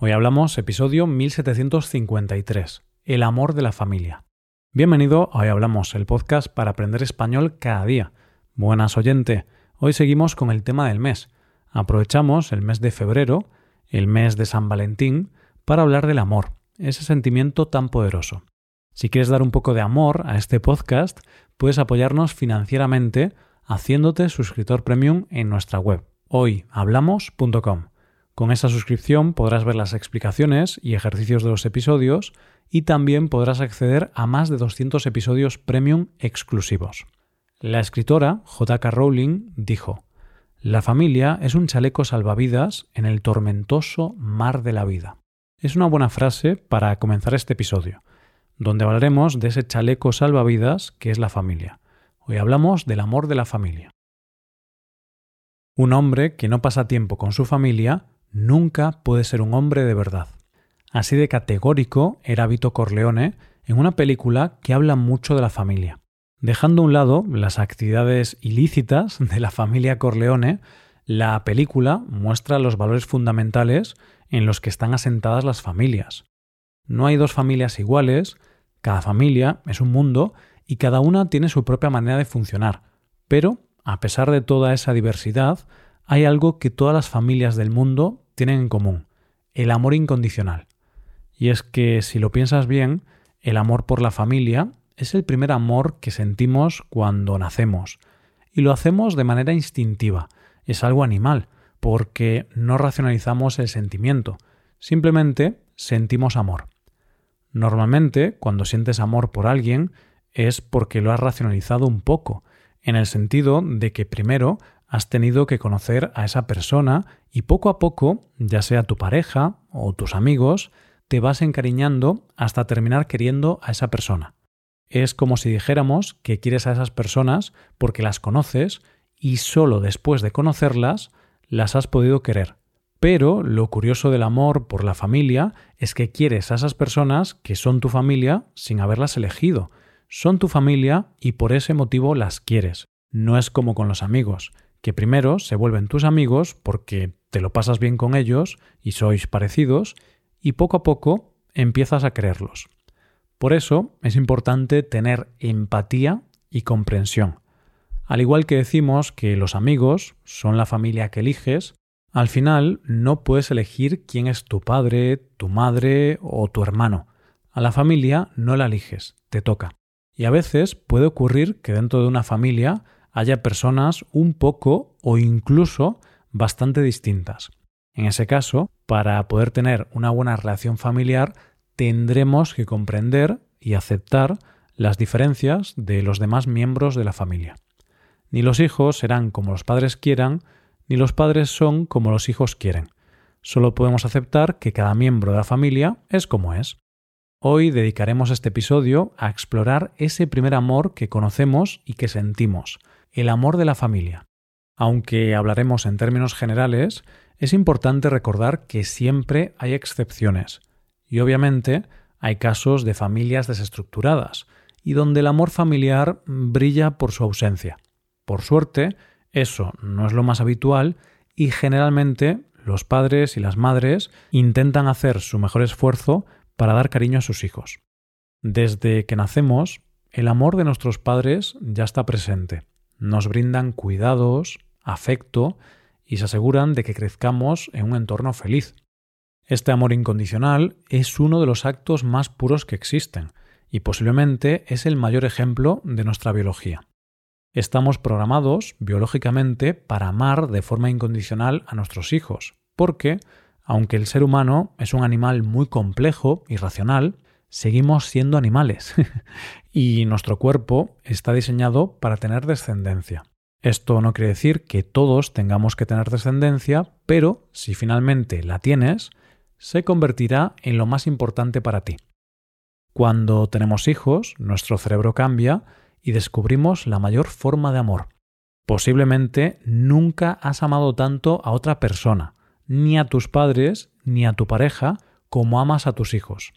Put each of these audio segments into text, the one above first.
Hoy hablamos episodio 1753, El amor de la familia. Bienvenido a Hoy Hablamos, el podcast para aprender español cada día. Buenas oyente, hoy seguimos con el tema del mes. Aprovechamos el mes de febrero, el mes de San Valentín, para hablar del amor, ese sentimiento tan poderoso. Si quieres dar un poco de amor a este podcast, puedes apoyarnos financieramente haciéndote suscriptor premium en nuestra web, hoyhablamos.com. Con esa suscripción podrás ver las explicaciones y ejercicios de los episodios y también podrás acceder a más de 200 episodios premium exclusivos. La escritora J.K. Rowling dijo, La familia es un chaleco salvavidas en el tormentoso mar de la vida. Es una buena frase para comenzar este episodio, donde hablaremos de ese chaleco salvavidas que es la familia. Hoy hablamos del amor de la familia. Un hombre que no pasa tiempo con su familia nunca puede ser un hombre de verdad. Así de categórico era Vito Corleone en una película que habla mucho de la familia. Dejando a un lado las actividades ilícitas de la familia Corleone, la película muestra los valores fundamentales en los que están asentadas las familias. No hay dos familias iguales, cada familia es un mundo y cada una tiene su propia manera de funcionar, pero, a pesar de toda esa diversidad, hay algo que todas las familias del mundo tienen en común, el amor incondicional. Y es que, si lo piensas bien, el amor por la familia es el primer amor que sentimos cuando nacemos, y lo hacemos de manera instintiva, es algo animal, porque no racionalizamos el sentimiento, simplemente sentimos amor. Normalmente, cuando sientes amor por alguien, es porque lo has racionalizado un poco, en el sentido de que primero has tenido que conocer a esa persona y poco a poco, ya sea tu pareja o tus amigos, te vas encariñando hasta terminar queriendo a esa persona. Es como si dijéramos que quieres a esas personas porque las conoces y solo después de conocerlas las has podido querer. Pero lo curioso del amor por la familia es que quieres a esas personas que son tu familia sin haberlas elegido, son tu familia y por ese motivo las quieres. No es como con los amigos, que primero se vuelven tus amigos porque te lo pasas bien con ellos y sois parecidos, y poco a poco empiezas a quererlos. Por eso es importante tener empatía y comprensión. Al igual que decimos que los amigos son la familia que eliges, al final no puedes elegir quién es tu padre, tu madre o tu hermano. A la familia no la eliges, te toca. Y a veces puede ocurrir que dentro de una familia haya personas un poco o incluso bastante distintas. En ese caso, para poder tener una buena relación familiar, tendremos que comprender y aceptar las diferencias de los demás miembros de la familia. Ni los hijos serán como los padres quieran, ni los padres son como los hijos quieren. Solo podemos aceptar que cada miembro de la familia es como es. Hoy dedicaremos este episodio a explorar ese primer amor que conocemos y que sentimos, el amor de la familia. Aunque hablaremos en términos generales, es importante recordar que siempre hay excepciones, y obviamente hay casos de familias desestructuradas, y donde el amor familiar brilla por su ausencia. Por suerte, eso no es lo más habitual y generalmente los padres y las madres intentan hacer su mejor esfuerzo para dar cariño a sus hijos. Desde que nacemos, el amor de nuestros padres ya está presente. Nos brindan cuidados, afecto y se aseguran de que crezcamos en un entorno feliz. Este amor incondicional es uno de los actos más puros que existen y posiblemente es el mayor ejemplo de nuestra biología. Estamos programados biológicamente para amar de forma incondicional a nuestros hijos, porque aunque el ser humano es un animal muy complejo y racional, seguimos siendo animales y nuestro cuerpo está diseñado para tener descendencia. Esto no quiere decir que todos tengamos que tener descendencia, pero si finalmente la tienes, se convertirá en lo más importante para ti. Cuando tenemos hijos, nuestro cerebro cambia y descubrimos la mayor forma de amor. Posiblemente nunca has amado tanto a otra persona, ni a tus padres ni a tu pareja como amas a tus hijos.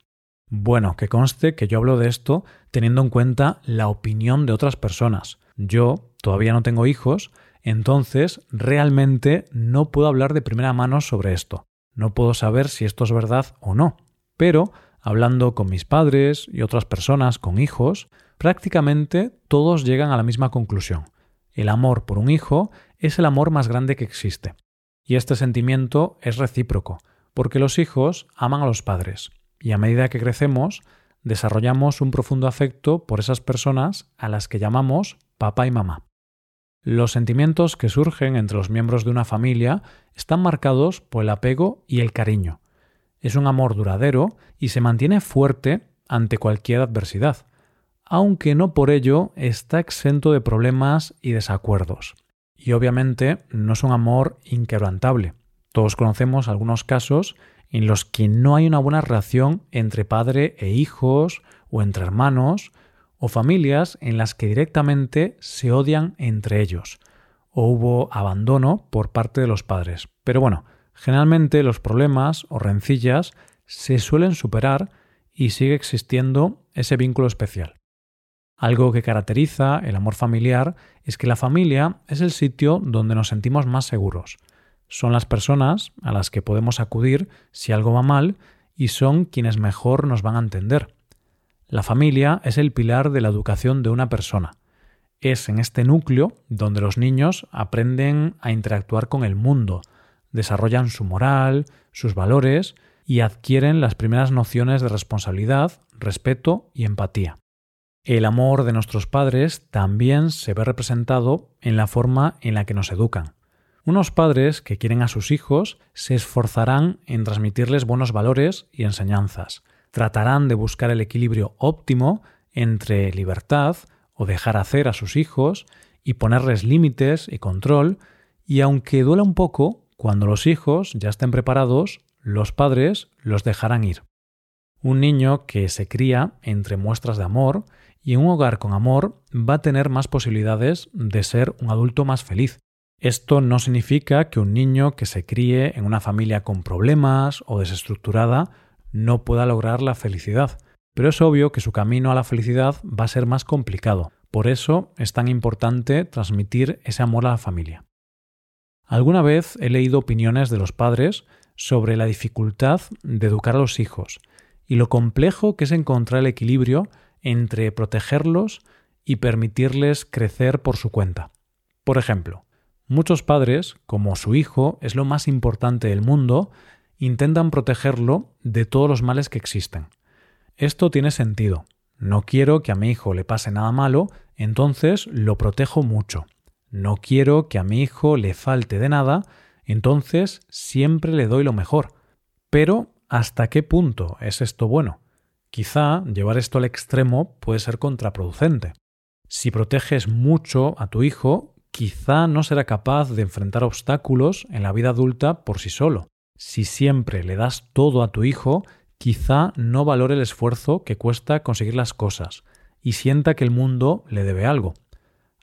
Bueno, que conste que yo hablo de esto teniendo en cuenta la opinión de otras personas. Yo todavía no tengo hijos, entonces realmente no puedo hablar de primera mano sobre esto. No puedo saber si esto es verdad o no, pero hablando con mis padres y otras personas con hijos, prácticamente todos llegan a la misma conclusión. El amor por un hijo es el amor más grande que existe. Y este sentimiento es recíproco, porque los hijos aman a los padres, y a medida que crecemos, desarrollamos un profundo afecto por esas personas a las que llamamos papá y mamá. Los sentimientos que surgen entre los miembros de una familia están marcados por el apego y el cariño. Es un amor duradero y se mantiene fuerte ante cualquier adversidad, aunque no por ello está exento de problemas y desacuerdos. Y obviamente no es un amor inquebrantable. Todos conocemos algunos casos en los que no hay una buena relación entre padre e hijos o entre hermanos, o familias en las que directamente se odian entre ellos, o hubo abandono por parte de los padres. Pero bueno, generalmente los problemas o rencillas se suelen superar y sigue existiendo ese vínculo especial. Algo que caracteriza el amor familiar es que la familia es el sitio donde nos sentimos más seguros. Son las personas a las que podemos acudir si algo va mal y son quienes mejor nos van a entender. La familia es el pilar de la educación de una persona. Es en este núcleo donde los niños aprenden a interactuar con el mundo, desarrollan su moral, sus valores y adquieren las primeras nociones de responsabilidad, respeto y empatía. El amor de nuestros padres también se ve representado en la forma en la que nos educan. Unos padres que quieren a sus hijos se esforzarán en transmitirles buenos valores y enseñanzas, tratarán de buscar el equilibrio óptimo entre libertad o dejar hacer a sus hijos y ponerles límites y control, y aunque duela un poco, cuando los hijos ya estén preparados, los padres los dejarán ir. Un niño que se cría entre muestras de amor y un hogar con amor va a tener más posibilidades de ser un adulto más feliz. Esto no significa que un niño que se críe en una familia con problemas o desestructurada no pueda lograr la felicidad, pero es obvio que su camino a la felicidad va a ser más complicado. Por eso es tan importante transmitir ese amor a la familia. Alguna vez he leído opiniones de los padres sobre la dificultad de educar a los hijos y lo complejo que es encontrar el equilibrio entre protegerlos y permitirles crecer por su cuenta. Por ejemplo, muchos padres, como su hijo es lo más importante del mundo, intentan protegerlo de todos los males que existen. Esto tiene sentido. No quiero que a mi hijo le pase nada malo, entonces lo protejo mucho. No quiero que a mi hijo le falte de nada, entonces siempre le doy lo mejor. Pero, ¿hasta qué punto es esto bueno? Quizá llevar esto al extremo puede ser contraproducente. Si proteges mucho a tu hijo, quizá no será capaz de enfrentar obstáculos en la vida adulta por sí solo. Si siempre le das todo a tu hijo, quizá no valore el esfuerzo que cuesta conseguir las cosas y sienta que el mundo le debe algo.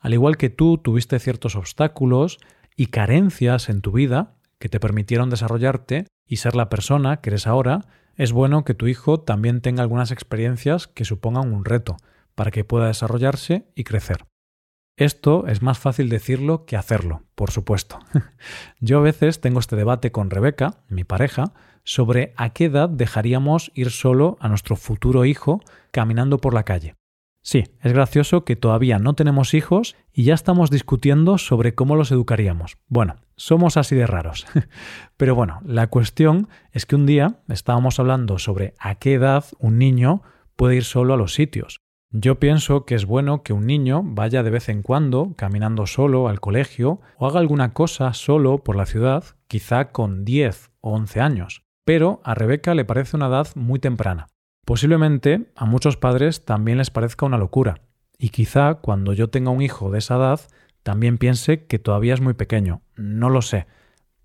Al igual que tú tuviste ciertos obstáculos y carencias en tu vida que te permitieron desarrollarte y ser la persona que eres ahora, es bueno que tu hijo también tenga algunas experiencias que supongan un reto para que pueda desarrollarse y crecer. Esto es más fácil decirlo que hacerlo, por supuesto. Yo a veces tengo este debate con Rebeca, mi pareja, sobre a qué edad dejaríamos ir solo a nuestro futuro hijo caminando por la calle. Sí, es gracioso que todavía no tenemos hijos y ya estamos discutiendo sobre cómo los educaríamos. Bueno, somos así de raros. Pero bueno, la cuestión es que un día estábamos hablando sobre a qué edad un niño puede ir solo a los sitios. Yo pienso que es bueno que un niño vaya de vez en cuando caminando solo al colegio o haga alguna cosa solo por la ciudad, quizá con 10 o 11 años. Pero a Rebeca le parece una edad muy temprana. Posiblemente a muchos padres también les parezca una locura. Y quizá cuando yo tenga un hijo de esa edad también piense que todavía es muy pequeño. No lo sé.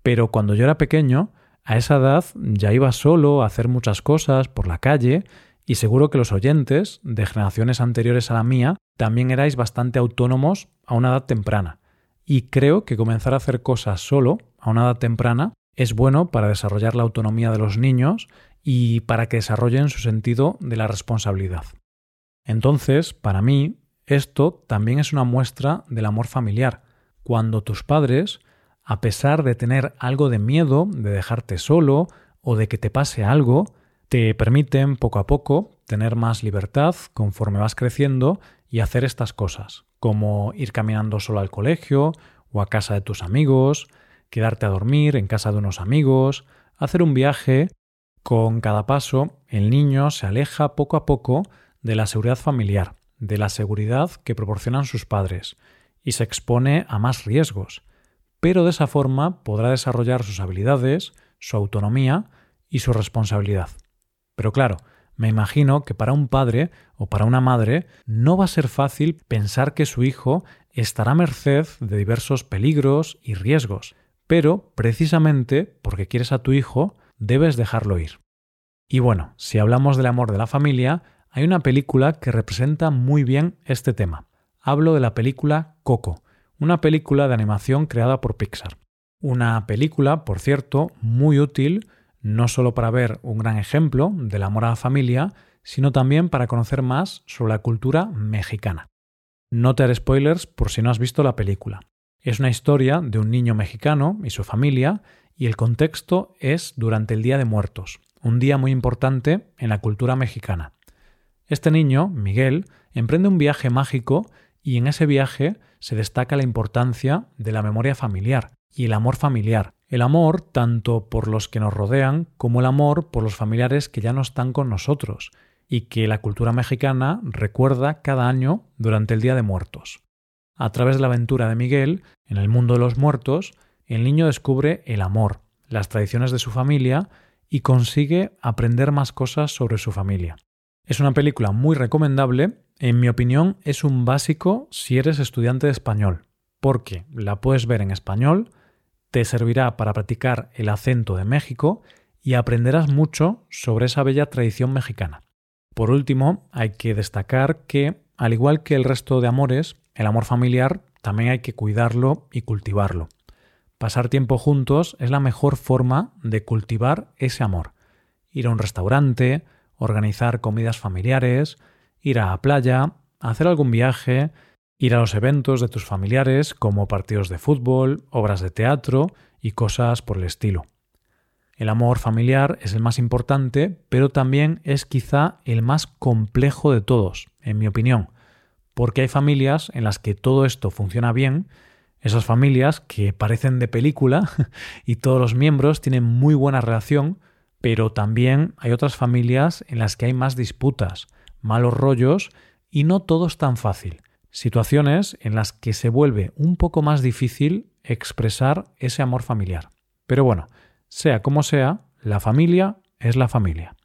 Pero cuando yo era pequeño, a esa edad ya iba solo a hacer muchas cosas por la calle y seguro que los oyentes de generaciones anteriores a la mía también erais bastante autónomos a una edad temprana. Y creo que comenzar a hacer cosas solo a una edad temprana es bueno para desarrollar la autonomía de los niños y para que desarrollen su sentido de la responsabilidad. Entonces, para mí, esto también es una muestra del amor familiar, cuando tus padres a pesar de tener algo de miedo de dejarte solo o de que te pase algo, te permiten poco a poco tener más libertad conforme vas creciendo y hacer estas cosas, como ir caminando solo al colegio o a casa de tus amigos, quedarte a dormir en casa de unos amigos, hacer un viaje. Con cada paso, el niño se aleja poco a poco de la seguridad familiar, de la seguridad que proporcionan sus padres, y se expone a más riesgos, pero de esa forma podrá desarrollar sus habilidades, su autonomía y su responsabilidad. Pero claro, me imagino que para un padre o para una madre no va a ser fácil pensar que su hijo estará a merced de diversos peligros y riesgos, pero precisamente porque quieres a tu hijo, debes dejarlo ir. Y bueno, si hablamos del amor de la familia, hay una película que representa muy bien este tema. Hablo de la película Coco, una película de animación creada por Pixar. Una película, por cierto, muy útil no solo para ver un gran ejemplo del amor a la familia, sino también para conocer más sobre la cultura mexicana. No te haré spoilers por si no has visto la película. Es una historia de un niño mexicano y su familia, y el contexto es durante el Día de Muertos, un día muy importante en la cultura mexicana. Este niño, Miguel, emprende un viaje mágico y en ese viaje se destaca la importancia de la memoria familiar y el amor familiar, el amor tanto por los que nos rodean como el amor por los familiares que ya no están con nosotros y que la cultura mexicana recuerda cada año durante el Día de Muertos. A través de la aventura de Miguel, en el mundo de los muertos, el niño descubre el amor, las tradiciones de su familia y consigue aprender más cosas sobre su familia. Es una película muy recomendable, en mi opinión es un básico si eres estudiante de español, porque la puedes ver en español, te servirá para practicar el acento de México y aprenderás mucho sobre esa bella tradición mexicana. Por último, hay que destacar que, al igual que el resto de amores, el amor familiar también hay que cuidarlo y cultivarlo. Pasar tiempo juntos es la mejor forma de cultivar ese amor. Ir a un restaurante, organizar comidas familiares, ir a la playa, hacer algún viaje, ir a los eventos de tus familiares como partidos de fútbol, obras de teatro y cosas por el estilo. El amor familiar es el más importante, pero también es quizá el más complejo de todos, en mi opinión, porque hay familias en las que todo esto funciona bien, esas familias que parecen de película y todos los miembros tienen muy buena relación, pero también hay otras familias en las que hay más disputas, malos rollos y no todo es tan fácil situaciones en las que se vuelve un poco más difícil expresar ese amor familiar. Pero bueno, sea como sea, la familia es la familia.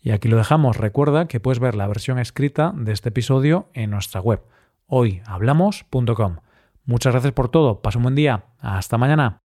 Y aquí lo dejamos. Recuerda que puedes ver la versión escrita de este episodio en nuestra web, hoyhablamos.com. Muchas gracias por todo. Pasa un buen día. Hasta mañana.